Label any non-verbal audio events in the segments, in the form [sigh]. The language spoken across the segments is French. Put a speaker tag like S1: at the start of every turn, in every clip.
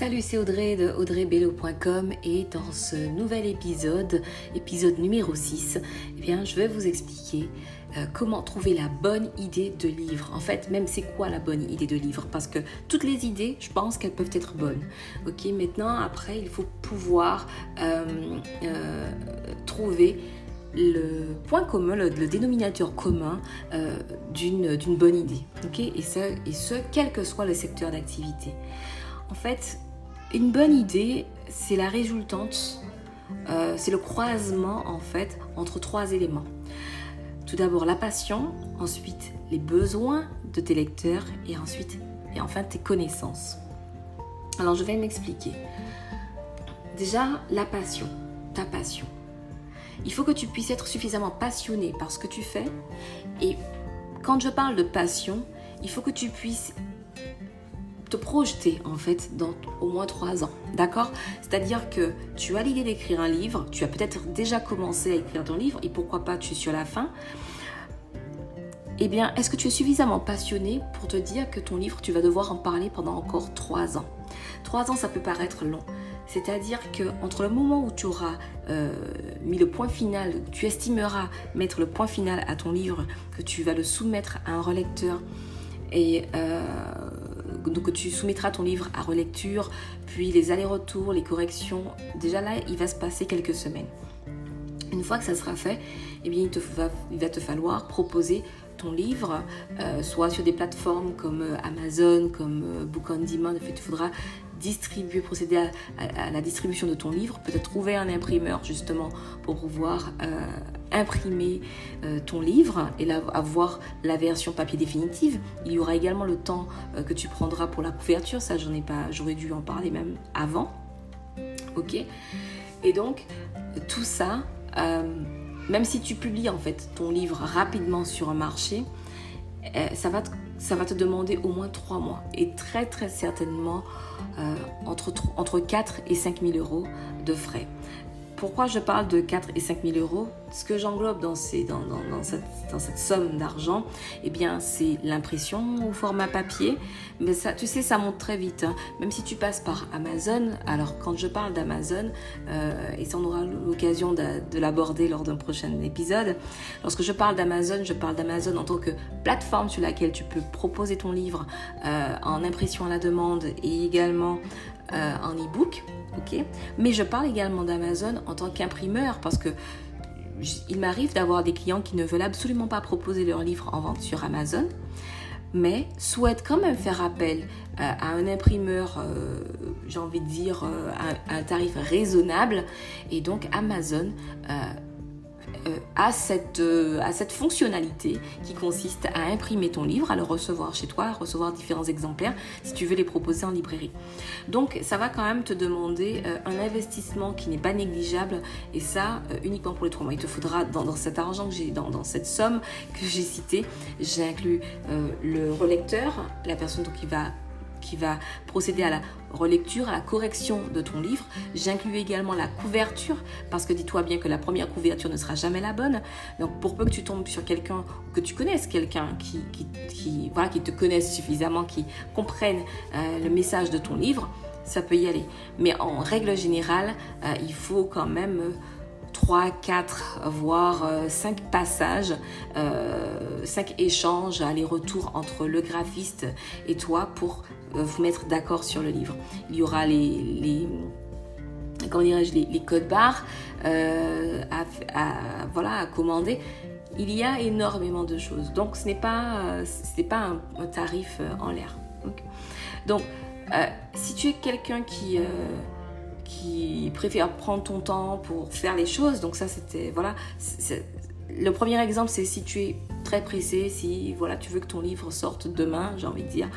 S1: Salut, c'est Audrey de audreybello.com et dans ce nouvel épisode, épisode numéro 6, eh bien, je vais vous expliquer euh, comment trouver la bonne idée de livre. En fait, même c'est quoi la bonne idée de livre? Parce que toutes les idées, je pense qu'elles peuvent être bonnes. Ok, maintenant, après, il faut pouvoir euh, euh, trouver le point commun, le, dénominateur commun d'une bonne idée. Ok, et, et ce, quel que soit le secteur d'activité. En fait, une bonne idée, c'est la résultante, euh, c'est le croisement en fait entre trois éléments. Tout d'abord la passion, ensuite les besoins de tes lecteurs et ensuite et enfin tes connaissances. Alors je vais m'expliquer. Déjà la passion, ta passion. Il faut que tu puisses être suffisamment passionné par ce que tu fais et quand je parle de passion, il faut que tu puisses te projeter en fait dans au moins trois ans. D'accord? C'est-à-dire que tu as l'idée d'écrire un livre, tu as peut-être déjà commencé à écrire ton livre et pourquoi pas tu es sur la fin. Eh bien, est-ce que tu es suffisamment passionné pour te dire que ton livre, tu vas devoir en parler pendant encore trois ans? Trois ans, ça peut paraître long. C'est-à-dire que entre le moment où tu auras euh, mis le point final, tu estimeras mettre le point final à ton livre, que tu vas le soumettre à un relecteur et euh, donc tu soumettras ton livre à relecture, puis les allers-retours, les corrections. Déjà là, il va se passer quelques semaines. Une fois que ça sera fait, eh bien, il, va te falloir proposer ton livre, euh, soit sur des plateformes comme euh, Amazon, comme euh, Book on Demand. En fait, il faudra distribuer, procéder à, la distribution de ton livre, peut-être trouver un imprimeur justement pour pouvoir imprimer ton livre et avoir la version papier définitive. Il y aura également le temps que tu prendras pour la couverture, ça j'en ai pas, j'aurais dû en parler même avant. Ok Et donc tout ça même si tu publies en fait ton livre rapidement sur un marché, euh, ça va, te, demander au moins 3 mois et très très certainement euh, entre, entre 4 et 5 000 euros de frais. Pourquoi je parle de 4 et 5 000 euros? Ce que j'englobe dans, cette, somme d'argent, eh bien, c'est l'impression au format papier. Mais ça, tu sais, ça monte très vite. Hein. Même si tu passes par Amazon, alors quand je parle d'Amazon, euh, et ça on aura l'occasion de, de l'aborder lors d'un prochain épisode, lorsque je parle d'Amazon, je parle d'Amazon en tant que plateforme sur laquelle tu peux proposer ton livre euh, en impression à la demande et également euh, en e-book. Mais je parle également d'Amazon en tant qu'imprimeur parce que il m'arrive d'avoir des clients qui ne veulent absolument pas proposer leur livre en vente sur Amazon, mais souhaitent quand même faire appel euh, à un imprimeur, euh, j'ai envie de dire, à, un tarif raisonnable. Et donc Amazon euh, à, cette, euh, à cette fonctionnalité qui consiste à imprimer ton livre, à le recevoir chez toi, à recevoir différents exemplaires si tu veux les proposer en librairie. Donc ça va quand même te demander euh, un investissement qui n'est pas négligeable et ça uniquement pour les trois mois. Il te faudra dans, cet argent que j'ai, dans, dans, cette somme que j'ai citée, j'ai inclus le relecteur, la personne qui va qui va procéder à la relecture, à la correction de ton livre. J'inclus également la couverture parce que dis-toi bien que la première couverture ne sera jamais la bonne. Donc pour peu que tu tombes sur quelqu'un que tu connaisses quelqu'un qui, voilà, qui te connaisse suffisamment, qui comprenne euh, le message de ton livre, ça peut y aller. Mais en règle générale, euh, il faut quand même... 3, 4, voire 5 euh, passages, 5 euh, échanges, aller-retour entre le graphiste et toi pour euh, vous mettre d'accord sur le livre. Il y aura les, comment dirais-je, les, codes barres à, voilà, à commander. Il y a énormément de choses. Donc ce n'est pas, pas un, tarif en l'air. Donc, si tu es quelqu'un qui qui préfère prendre ton temps pour faire les choses. Donc ça, c'était voilà. Le premier exemple, c'est si tu es très pressé, si voilà, tu veux que ton livre sorte demain, j'ai envie de dire,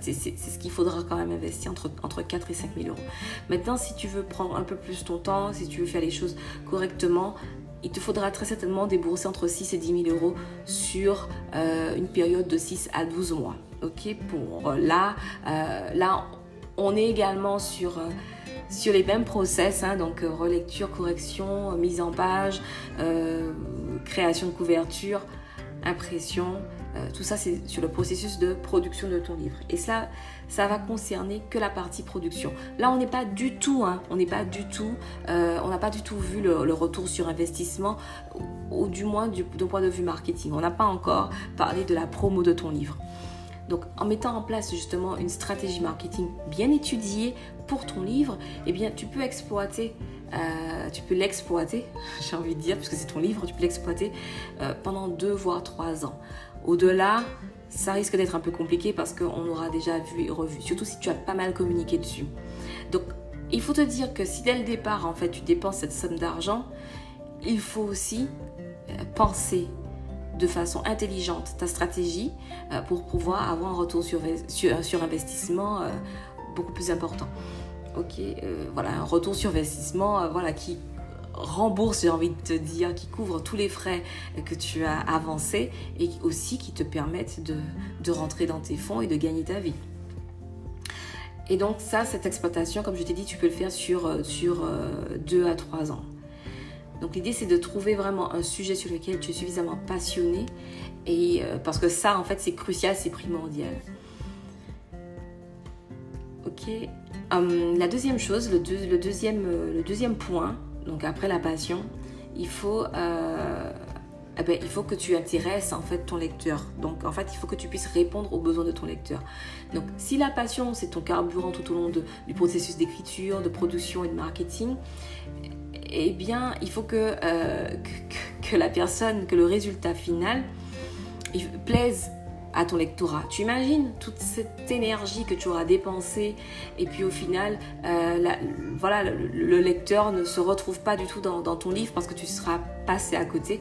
S1: c'est ce qu'il faudra quand même investir entre, entre 4 et 5 000 euros. Maintenant, si tu veux prendre un peu plus ton temps, si tu veux faire les choses correctement, il te faudra très certainement débourser entre 6 et 10 000 euros sur euh, une période de 6 à 12 mois. Ok, pour euh, là, euh, là, on est également sur sur les mêmes process, hein, donc euh, relecture, correction, mise en page, euh, création de couverture, impression, Euh, tout ça, c'est sur le processus de production de ton livre. Et ça, ça va concerner que la partie production. Là, on n'est pas du tout, hein, on n'est pas du tout, euh, on n'a pas du tout vu le, retour sur investissement, ou, du moins du, point de vue marketing. On n'a pas encore parlé de la promo de ton livre. Donc, en mettant en place justement une stratégie marketing bien étudiée pour ton livre, eh bien, tu peux exploiter euh, tu peux l'exploiter, [laughs] j'ai envie de dire, puisque c'est ton livre, tu peux l'exploiter pendant deux voire trois ans. Au-delà, ça risque d'être un peu compliqué parce qu'on aura déjà vu et revu, surtout si tu as pas mal communiqué dessus. Donc, il faut te dire que si dès le départ, en fait, tu dépenses cette somme d'argent, il faut aussi euh, penser de façon intelligente ta stratégie euh, pour pouvoir avoir un retour sur, sur, investissement euh, beaucoup plus important. Ok, voilà, un retour sur investissement voilà, qui rembourse, j'ai envie de te dire, qui couvre tous les frais que tu as avancés et aussi qui te permettent de, rentrer dans tes fonds et de gagner ta vie. Et donc ça, cette exploitation, comme je t'ai dit, tu peux le faire sur, euh, sur 2 euh, à 3 ans. Donc l'idée, c'est de trouver vraiment un sujet sur lequel tu es suffisamment passionné, et, euh, parce que ça, en fait, c'est crucial, c'est primordial. Ok. Hum, la deuxième chose, deuxième, le deuxième point, donc après la passion, il faut, euh, eh ben, il faut que tu intéresses en fait ton lecteur. Donc en fait, il faut que tu puisses répondre aux besoins de ton lecteur. Donc si la passion c'est ton carburant tout au long du processus d'écriture, de production et de marketing, eh bien il faut que, euh, que, que, la personne, que le résultat final plaise à ton lectorat. Tu imagines toute cette énergie que tu auras dépensée et puis au final, euh, voilà, le, lecteur ne se retrouve pas du tout dans, ton livre parce que tu seras passé à côté.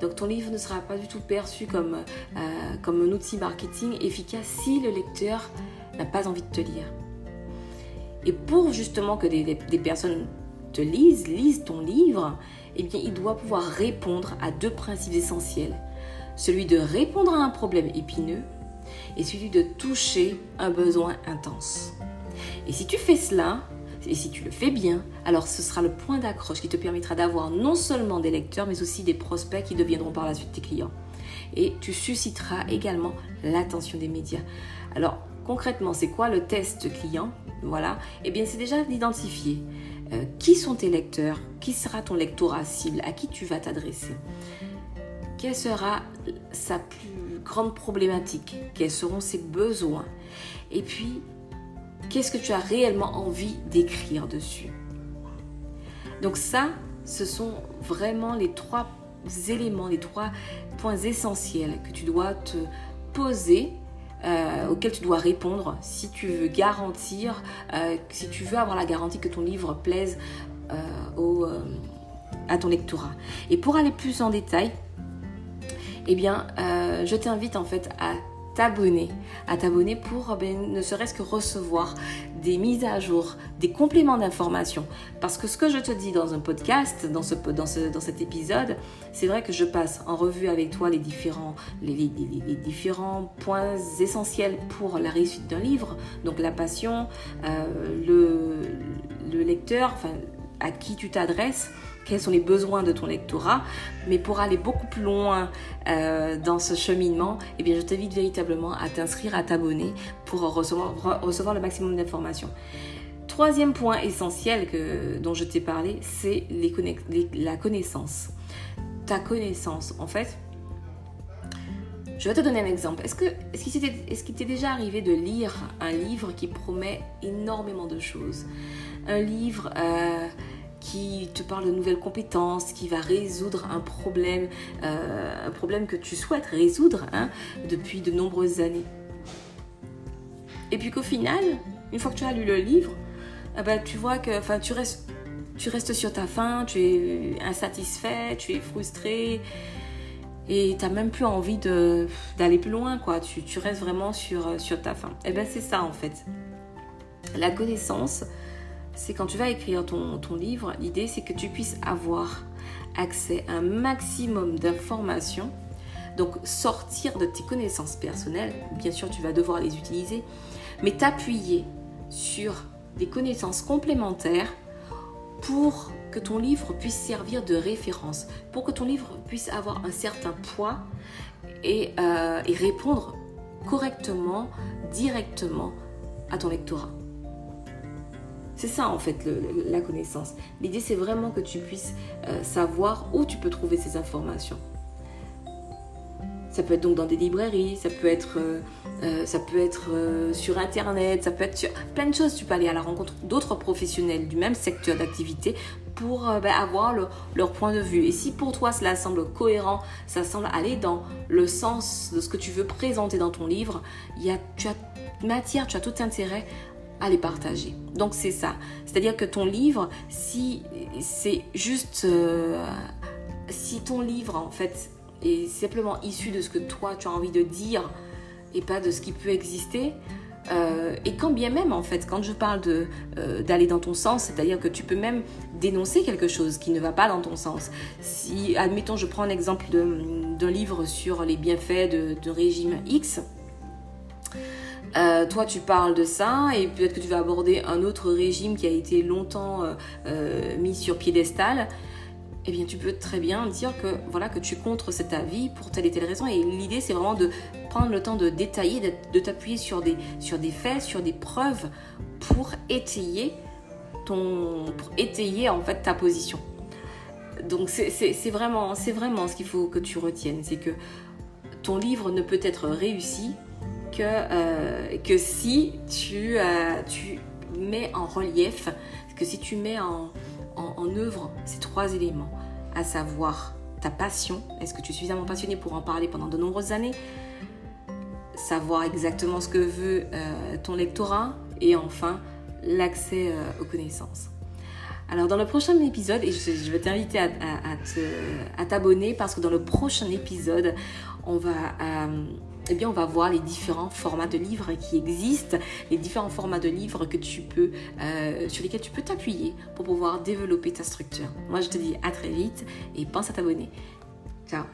S1: Donc ton livre ne sera pas du tout perçu comme, euh, comme un outil marketing efficace si le lecteur n'a pas envie de te lire. Et pour justement que des personnes te lisent, lisent ton livre, eh bien, il doit pouvoir répondre à deux principes essentiels celui de répondre à un problème épineux et celui de toucher un besoin intense. Et si tu fais cela, et si tu le fais bien, alors ce sera le point d'accroche qui te permettra d'avoir non seulement des lecteurs, mais aussi des prospects qui deviendront par la suite tes clients. Et tu susciteras également l'attention des médias. Alors concrètement, c'est quoi le test client? Voilà, eh bien c'est déjà d'identifier euh, qui sont tes lecteurs, qui sera ton lectorat cible, à qui tu vas t'adresser quelle sera sa plus grande problématique, quels seront ses besoins, et puis qu'est-ce que tu as réellement envie d'écrire dessus. Donc ça, ce sont vraiment les trois éléments, les trois points essentiels que tu dois te poser euh, auxquels tu dois répondre si tu veux garantir, euh, si tu veux avoir la garantie que ton livre plaise euh, à ton lectorat. Et pour aller plus en détail, eh bien, euh, je t'invite en fait à t'abonner, pour ben, ne serait-ce que recevoir des mises à jour, des compléments d'informations. Parce que ce que je te dis dans un podcast, dans, ce, cet épisode, c'est vrai que je passe en revue avec toi les différents, points essentiels pour la réussite d'un livre. Donc la passion, euh, le, le lecteur, à qui tu t'adresses, quels sont les besoins de ton lectorat. Mais pour aller beaucoup plus loin euh, dans ce cheminement, eh bien, je t'invite véritablement à t'inscrire, à t'abonner pour recevoir, le maximum d'informations. Troisième point essentiel que, dont je t'ai parlé, c'est la connaissance. Ta connaissance, en fait, je vais te donner un exemple. Est-ce que est-ce qu'il t'est déjà arrivé de lire un livre qui promet énormément de choses? Un livre euh, qui te parle de nouvelles compétences, qui va résoudre un problème, euh, un problème que tu souhaites résoudre hein, depuis de nombreuses années. Et puis qu'au final, une fois que tu as lu le livre, eh ben, tu vois que enfin, tu, restes, tu restes sur ta faim, tu es insatisfait, tu es frustré et tu n'as même plus envie d'aller plus loin. quoi. Tu, tu, restes vraiment sur, sur ta faim. Et eh bien c'est ça en fait. La connaissance, c'est quand tu vas écrire ton, livre, l'idée c'est que tu puisses avoir accès à un maximum d'informations. Donc sortir de tes connaissances personnelles, bien sûr tu vas devoir les utiliser, mais t'appuyer sur des connaissances complémentaires pour que ton livre puisse servir de référence, pour que ton livre puisse avoir un certain poids et, euh, et répondre correctement, directement à ton lectorat. C'est ça en fait la connaissance. L'idée c'est vraiment que tu puisses euh, savoir où tu peux trouver ces informations. Ça peut être donc dans des librairies, ça peut être, euh, euh, sur Internet, ça peut être sur plein de choses. Tu peux aller à la rencontre d'autres professionnels du même secteur d'activité pour ben, avoir leur point de vue. Et si pour toi cela semble cohérent, ça semble aller dans le sens de ce que tu veux présenter dans ton livre, tu as matière, tu as tout intérêt à les partager. Donc c'est ça. C'est-à-dire que ton livre, si c'est juste... Euh, si ton livre, en fait, est simplement issu de ce que toi, tu as envie de dire et pas de ce qui peut exister, euh, et quand bien même, en fait, quand je parle de, euh, d'aller dans ton sens, c'est-à-dire que tu peux même dénoncer quelque chose qui ne va pas dans ton sens. Si, admettons, je prends un exemple d'un livre sur les bienfaits de, de régime X, euh, toi, tu parles de ça et peut-être que tu vas aborder un autre régime qui a été longtemps euh, euh, mis sur piédestal. Eh bien, tu peux très bien dire que voilà que tu contres cet avis pour telle et telle raison. Et l'idée, c'est vraiment de prendre le temps de détailler, de, t'appuyer sur des, sur des faits, sur des preuves pour étayer ton, étayer en fait ta position. Donc, c'est vraiment, c'est vraiment ce qu'il faut que tu retiennes, c'est que ton livre ne peut être réussi que, euh, que si tu, euh, tu mets en relief, que si tu mets en, en, œuvre ces trois éléments, à savoir ta passion, est-ce que tu es suffisamment passionné pour en parler pendant de nombreuses années, savoir exactement ce que veut euh, ton lectorat et enfin l'accès aux connaissances. Alors dans le prochain épisode, et je, vais t'inviter à, à, t'abonner parce que dans le prochain épisode, on va eh bien, on va voir les différents formats de livres qui existent, les différents formats de livres que tu peux, euh, sur lesquels tu peux t'appuyer pour pouvoir développer ta structure. Moi, je te dis à très vite et pense à t'abonner. Ciao